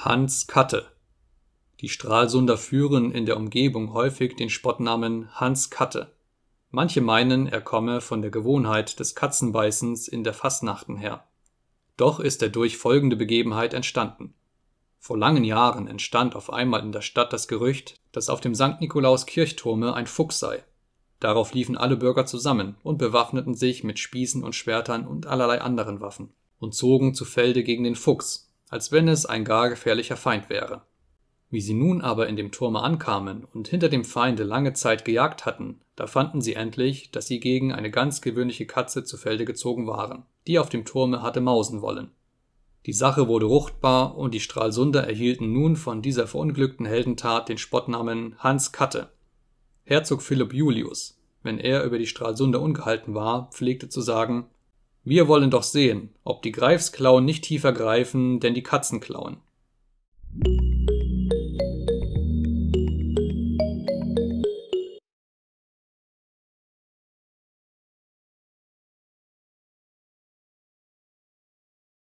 Hans Katte. Die Stralsunder führen in der Umgebung häufig den Spottnamen Hans Katte. Manche meinen, er komme von der Gewohnheit des Katzenbeißens in der Fastnachten her. Doch ist er durch folgende Begebenheit entstanden. Vor langen Jahren entstand auf einmal in der Stadt das Gerücht, dass auf dem St. Nikolaus Kirchturme ein Fuchs sei. Darauf liefen alle Bürger zusammen und bewaffneten sich mit Spießen und Schwertern und allerlei anderen Waffen und zogen zu Felde gegen den Fuchs, als wenn es ein gar gefährlicher Feind wäre. Wie sie nun aber in dem Turme ankamen und hinter dem Feinde lange Zeit gejagt hatten, da fanden sie endlich, dass sie gegen eine ganz gewöhnliche Katze zu Felde gezogen waren, die auf dem Turme hatte mausen wollen. Die Sache wurde ruchtbar und die Stralsunder erhielten nun von dieser verunglückten Heldentat den Spottnamen Hans Katte. Herzog Philipp Julius, wenn er über die Stralsunder ungehalten war, pflegte zu sagen, wir wollen doch sehen, ob die Greifsklauen nicht tiefer greifen, denn die Katzenklauen.